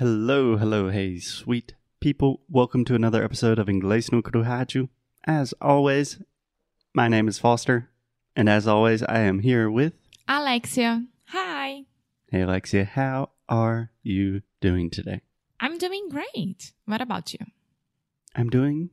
Hello, hello, hey, sweet people. Welcome to another episode of Inglês no Cruhaju. As always, my name is Foster, and as always, I am here with. Alexia. Hi. Hey, Alexia, how are you doing today? I'm doing great. What about you? I'm doing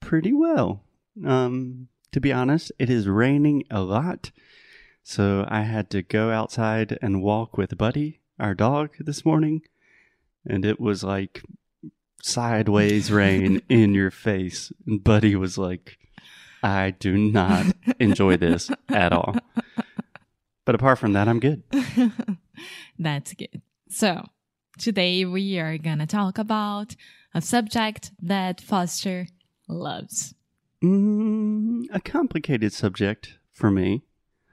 pretty well. Um, to be honest, it is raining a lot, so I had to go outside and walk with Buddy, our dog, this morning, and it was like sideways rain in your face. And Buddy was like, I do not enjoy this at all. But apart from that, I'm good. That's good. So, today we are going to talk about a subject that Foster loves. Mm, a complicated subject for me,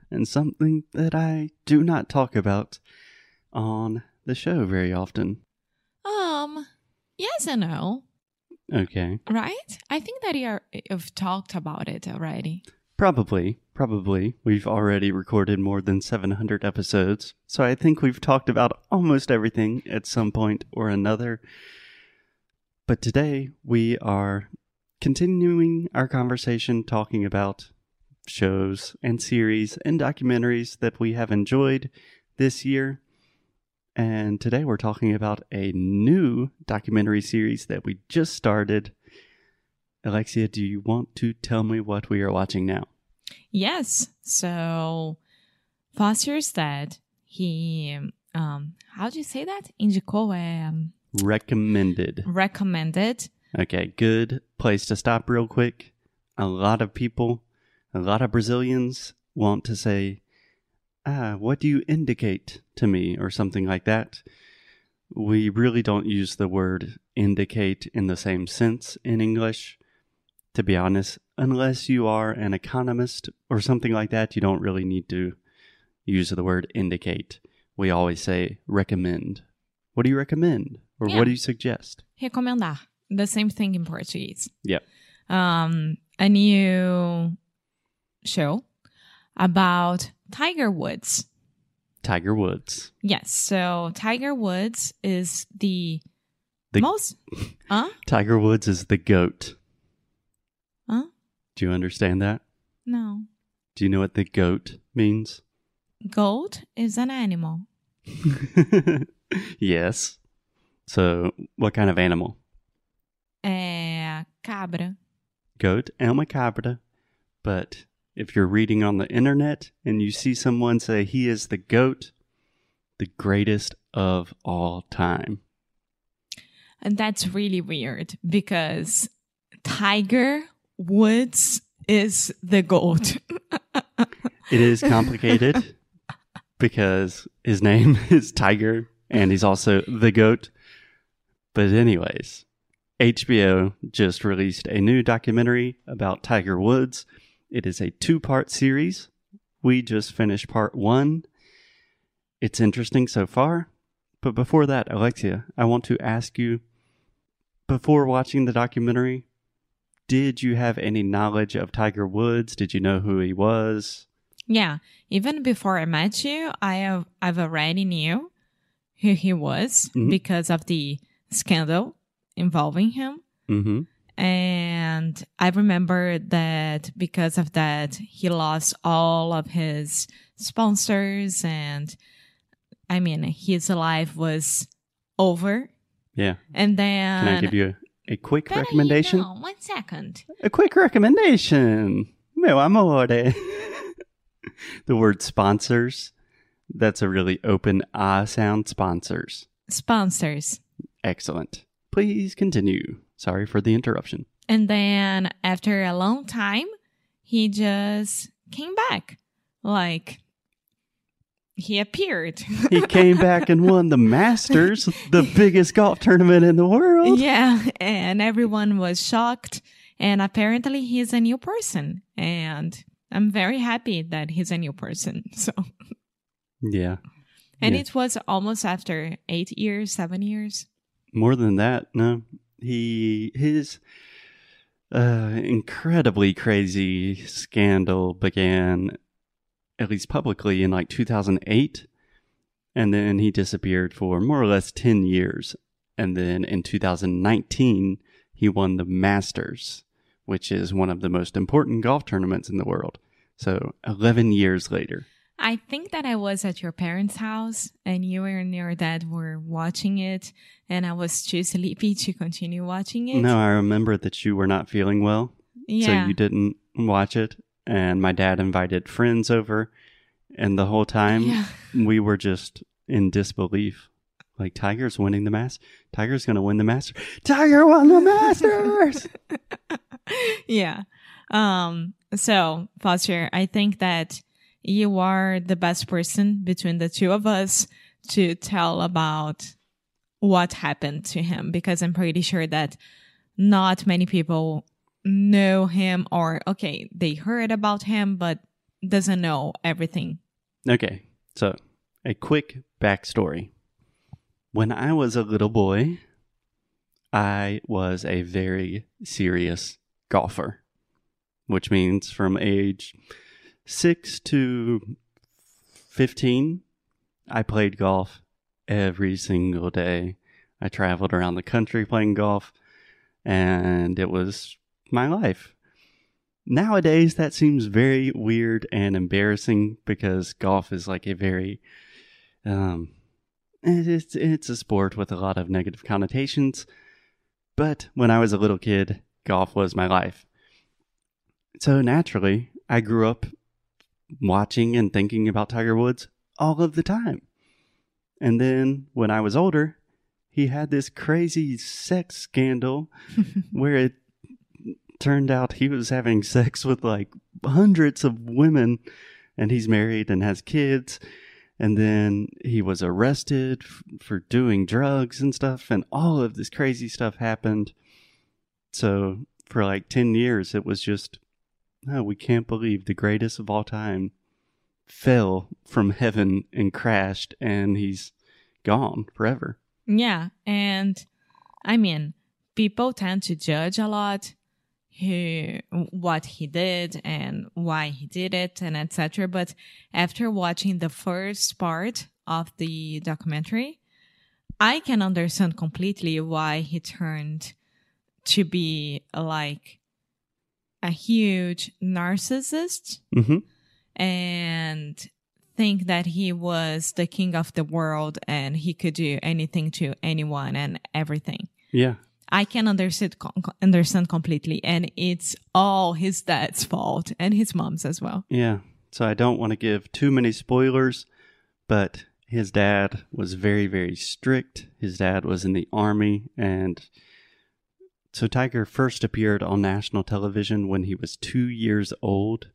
and something that I do not talk about on the show very often. Yes and no, Okay. right? I think that you you've talked about it already. Probably, probably. We've already recorded more than 700 episodes, so I think we've talked about almost everything at some point or another. But today we are continuing our conversation talking about shows and series and documentaries that we have enjoyed this year. And today we're talking about a new documentary series that we just started. Alexia, do you want to tell me what we are watching now? Yes. So, Foster said he, um, how do you say that? Indicou, um, Recommended. recommended Okay, good place to stop real quick. A lot of people, a lot of Brazilians want to say, ah, what do you indicate to me, or something like that. We really don't use the word indicate in the same sense in English. To be honest, unless you are an economist or something like that, you don't really need to use the word indicate. We always say recommend. What do you recommend? Or Yeah. what do you suggest? recomendar. The same thing in Portuguese. Yep. Um, a new show about Tiger Woods. Tiger Woods. Yes. So Tiger Woods is the, The- most, huh? Tiger Woods is the goat. Huh? Do you understand that? No. Do you know what the goat means? Goat is an animal. yes. So, what kind of animal? É cabra. Goat, é uma cabra. But if you're reading on the internet and you see someone say he is the goat, the greatest of all time. And that's really weird because Tiger Woods is the goat. It is complicated because his name is Tiger and he's also the goat. But, anyways, HBO just released a new documentary about Tiger Woods. It is a two part series. We just finished part one. It's interesting so far. But before that, Alexia, I want to ask you before watching the documentary, did you have any knowledge of Tiger Woods? Did you know who he was? Yeah, even before I met you, I have I've already knew who he was Mhm. because of the scandal involving him. Mm-hmm. And I remember that because of that, he lost all of his sponsors and I mean, his life was over. Yeah. And then Can I give you a, a quick recommendation? não, one second. A quick recommendation. Meu amore. the word sponsors. That's a really open ah sound. Sponsors. Sponsors. Excellent. Please continue. Sorry for the interruption. And then after a long time, he just came back. Like he appeared. He came back and won the Masters, the biggest golf tournament in the world. yeah. And everyone was shocked. And apparently he's a new person. And I'm very happy that he's a new person. So, Yeah. and Yeah. it was almost after eight years, seven years. More than that, no. He his uh, incredibly crazy scandal began, at least publicly, in like 2008, and then he disappeared for more or less 10 years, And then in 2019, he won the Masters, which is one of the most important golf tournaments in the world. So 11 years later. I think that I was at your parents' house and you and your dad were watching it, and I was too sleepy to continue watching it. No, I remember that you were not feeling well. yeah. So you didn't watch it. And my dad invited friends over. And the whole time yeah. we were just in disbelief. Like, Tiger's winning the Masters. Tiger's going to win the Masters. Tiger won the Masters. yeah. Um, so Foster, I think that you are the best person between the two of us to tell about what happened to him because I'm pretty sure that not many people know him or okay, they heard about him but doesn't know everything. okay. So, a quick backstory. When I was a little boy, I was a very serious golfer, which means from age six to 15, I played golf every single day. I traveled around the country playing golf, and it was my life. Nowadays, that seems very weird and embarrassing because golf is like a very, um, it's it's a sport with a lot of negative connotations. But when I was a little kid, golf was my life. So naturally, I grew up watching and thinking about Tiger Woods all of the time. And then when I was older, he had this crazy sex scandal where it turned out he was having sex with like hundreds of women and he's married and has kids and then he was arrested f- for doing drugs and stuff and all of this crazy stuff happened so for like 10 years it was just oh we can't believe the greatest of all time fell from heaven and crashed and he's gone forever Yeah, and I mean, people tend to judge a lot who what he did and why he did it and etc. But after watching the first part of the documentary, I can understand completely why he turned to be like a huge narcissist hmm and think that he was the king of the world and he could do anything to anyone and everything. yeah I can understand understand completely, and it's all his dad's fault and his mom's as well. Yeah. So I don't want to give too many spoilers, but his dad was very, very strict. His dad was in the army. And so Tiger first appeared on national television when he was two years old.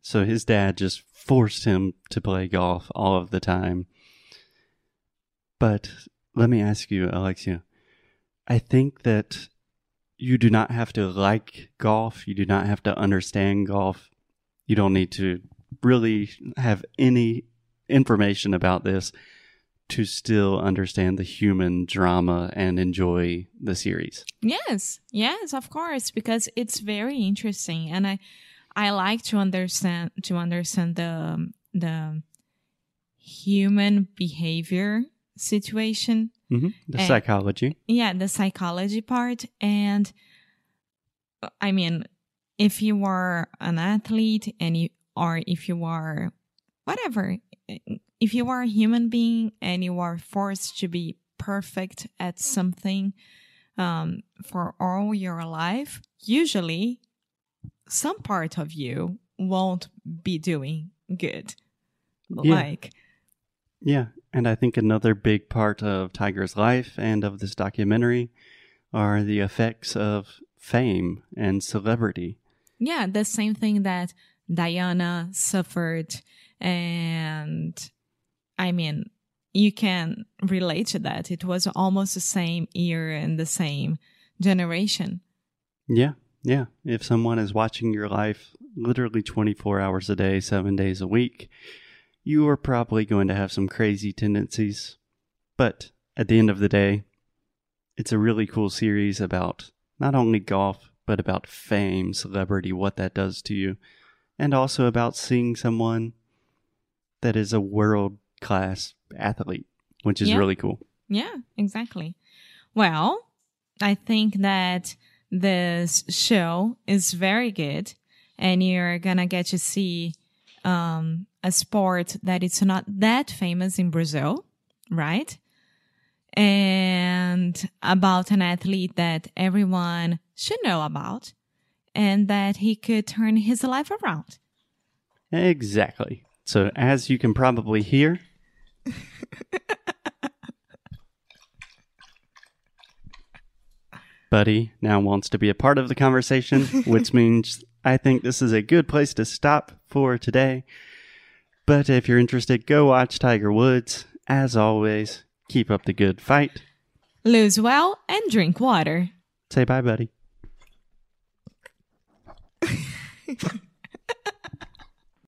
So his dad just forced him to play golf all of the time. But let me ask you, Alexia, I think that you do not have to like golf. You do not have to understand golf. You don't need to really have any information about this to still understand the human drama and enjoy the series. Yes, yes, of course, because it's very interesting, and I I like to understand to understand the the human behavior situation hmm The And- psychology. yeah the psychology part and i mean if you are an athlete and you or if you are whatever if you are a human being and you are forced to be perfect at something um, for all your life usually some part of you won't be doing good Yeah. like Yeah. And I think another big part of Tiger's life and of this documentary are the effects of fame and celebrity. Yeah, the same thing that Diana suffered. And I mean, you can relate to that. It was almost the same year and the same generation. Yeah. Yeah. If someone is watching your life literally 24 hours a day, seven days a week, you are probably going to have some crazy tendencies. But at the end of the day, it's a really cool series about not only golf, but about fame, celebrity, what that does to you, and also about seeing someone that is a world class athlete, which is Yeah. really cool. Yeah, exactly. Well, I think that this show is very good and you're gonna get to see um, a sport that it's not that famous in Brazil, right? And about an athlete that everyone should know about and that he could turn his life around. Exactly. So, as you can probably hear, Buddy now wants to be a part of the conversation, which means I think this is a good place to stop for today. But if you're interested, go watch Tiger Woods. As always, keep up the good fight. Lose well and drink water. Say bye, buddy.